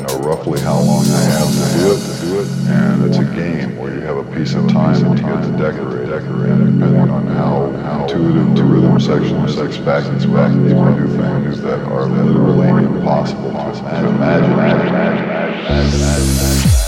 know roughly how long I have to do it, and it's a game where you have a piece of time and you get to decorate, decorate, depending on how, how intuitive the rhythm section is, and expect, you might do things that are literally impossible to imagine. imagine, imagine, imagine, imagine, imagine, imagine.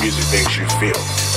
music makes you feel.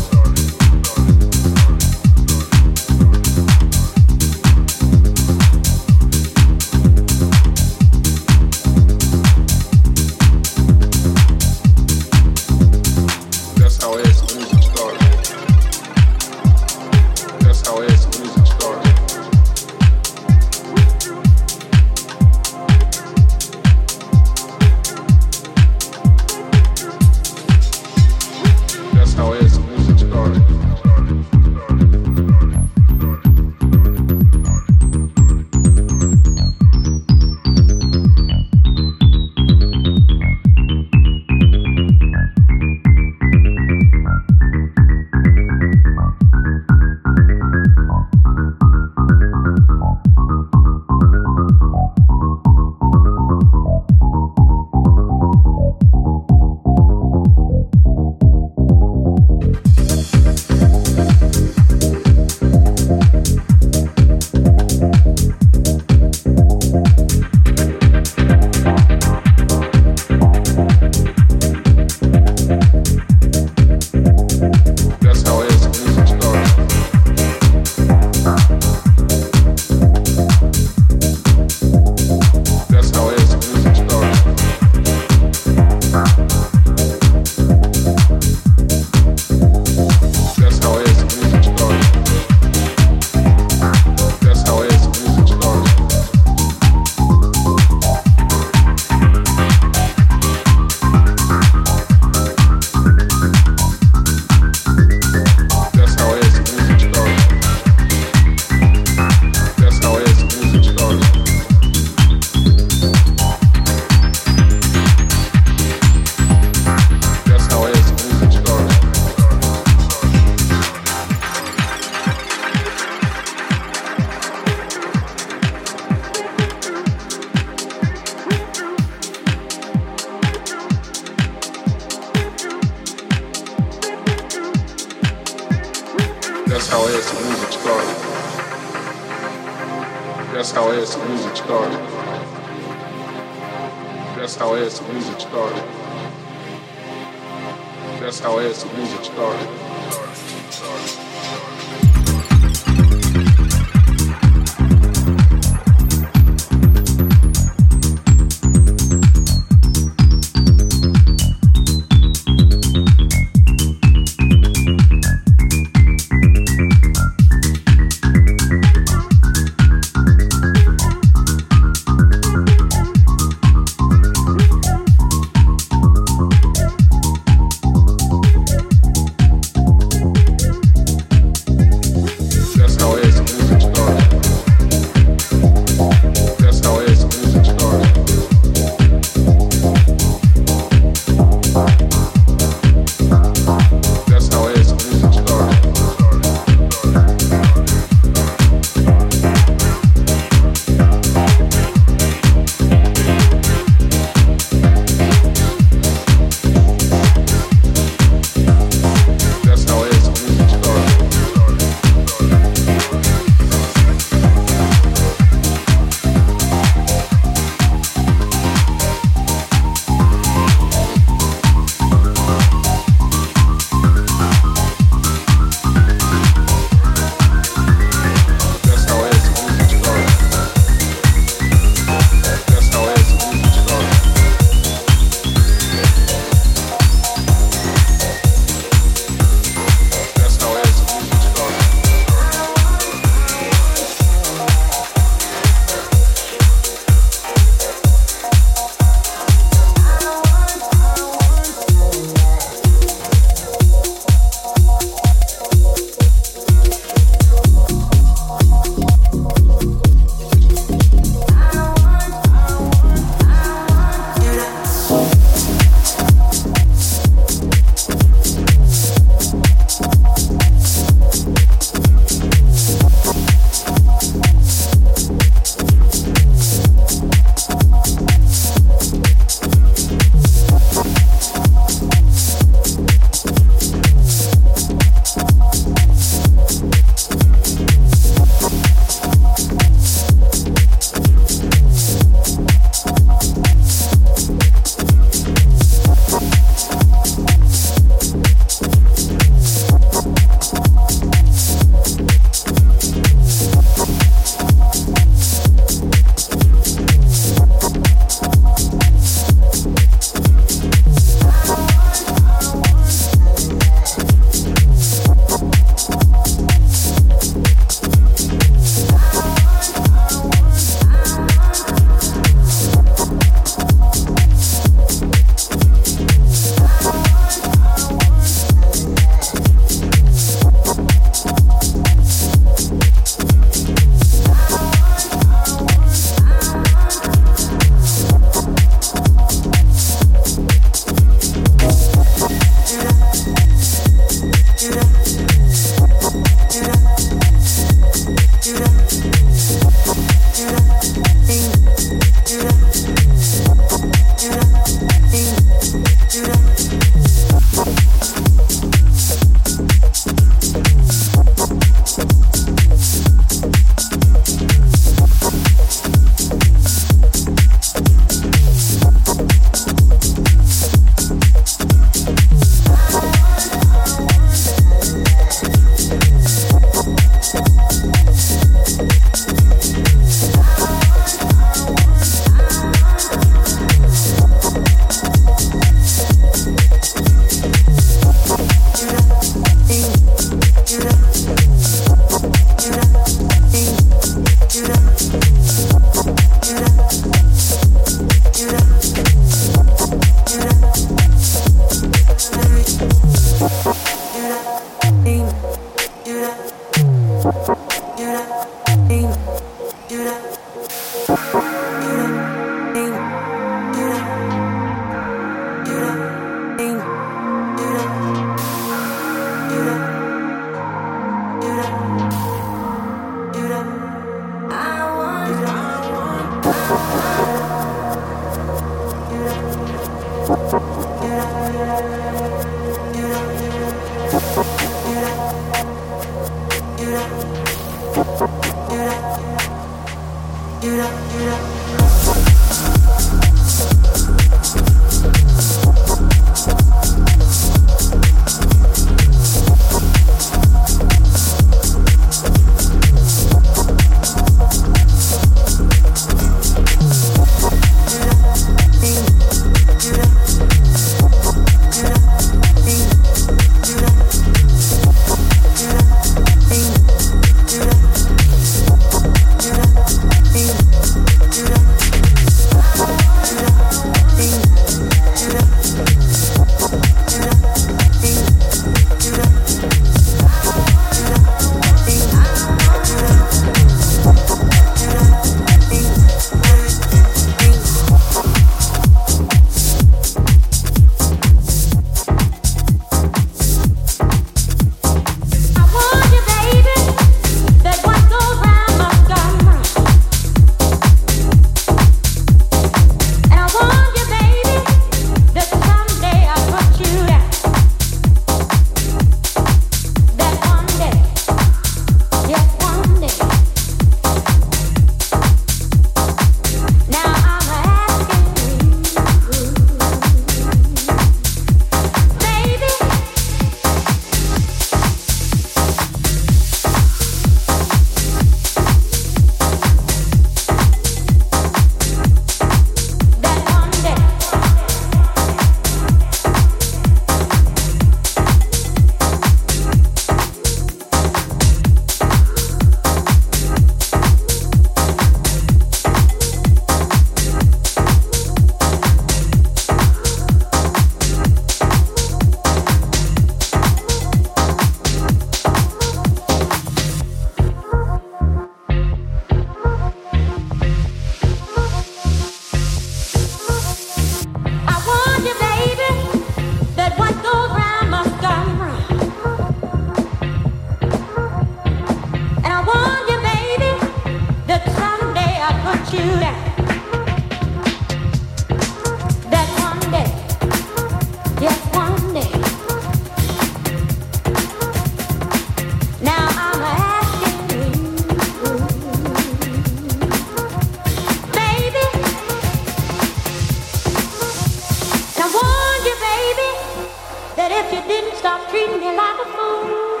you didn't stop treating me like a fool,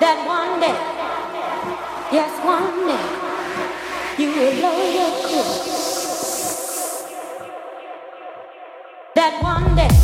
that one day, yes, one day, you will know your cool. That one day.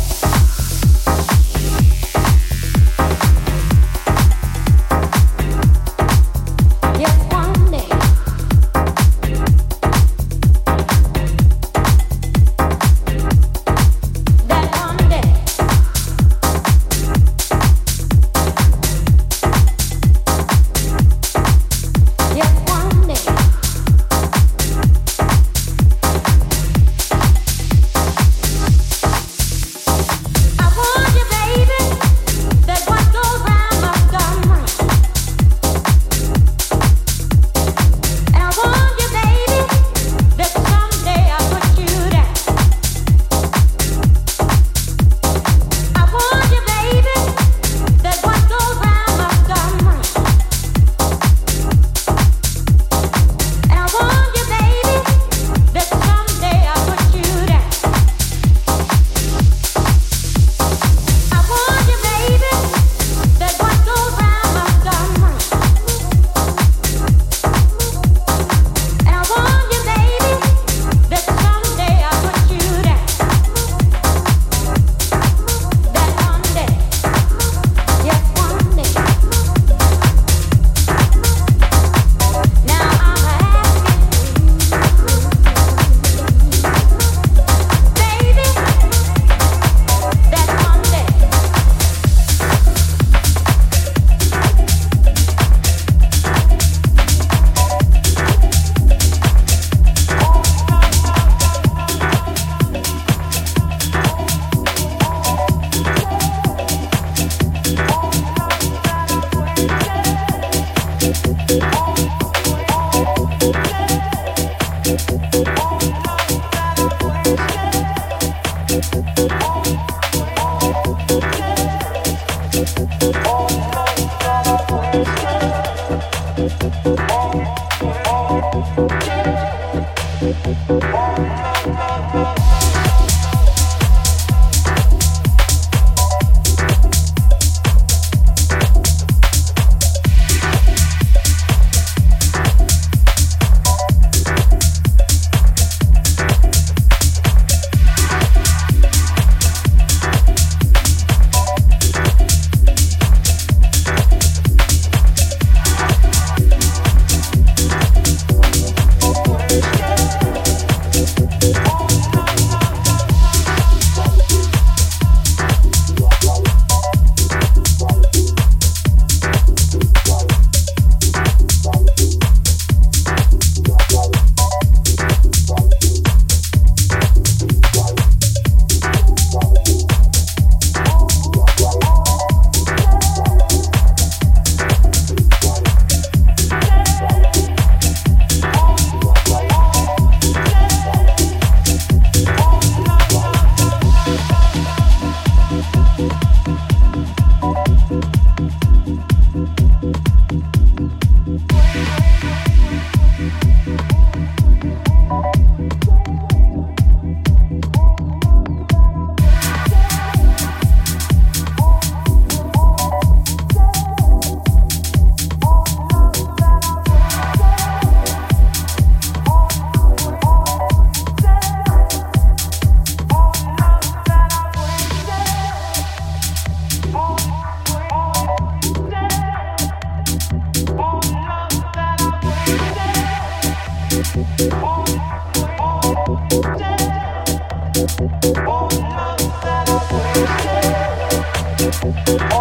Oh.